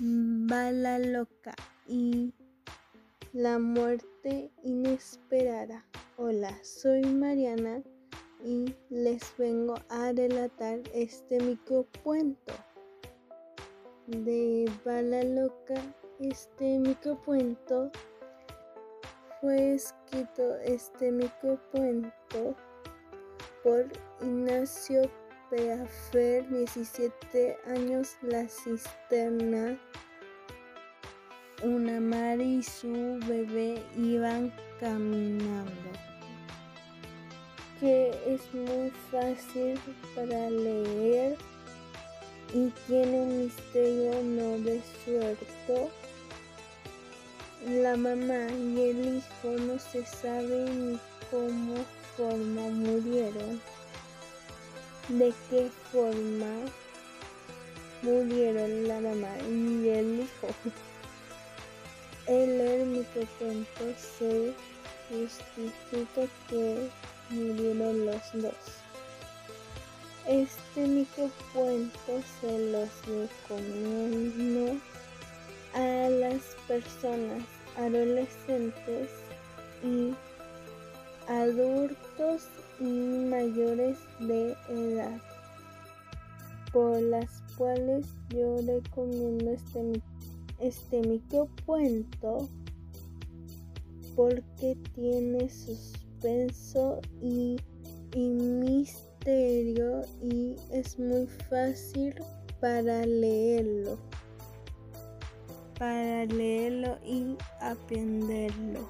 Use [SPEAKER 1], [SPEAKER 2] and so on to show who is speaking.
[SPEAKER 1] Bala loca y la muerte inesperada. Hola, soy Mariana y les vengo a relatar este microcuento de Bala loca. Este microcuento fue escrito este microcuento por Ignacio Peafer, 17 años, La Cisterna. Una madre y su bebé iban caminando. Que es muy fácil para leer y tiene un misterio no resuelto. La mamá y el hijo no se saben ni cómo forma murieron de qué forma murieron la mamá y el hijo. El ermitacuento se justifica que murieron los dos. Este microcuento se los recomiendo a las personas adolescentes y adultos y mayores de edad, por las cuales yo recomiendo este, este microcuento porque tiene suspenso y, y misterio y es muy fácil para leerlo, para leerlo y aprenderlo.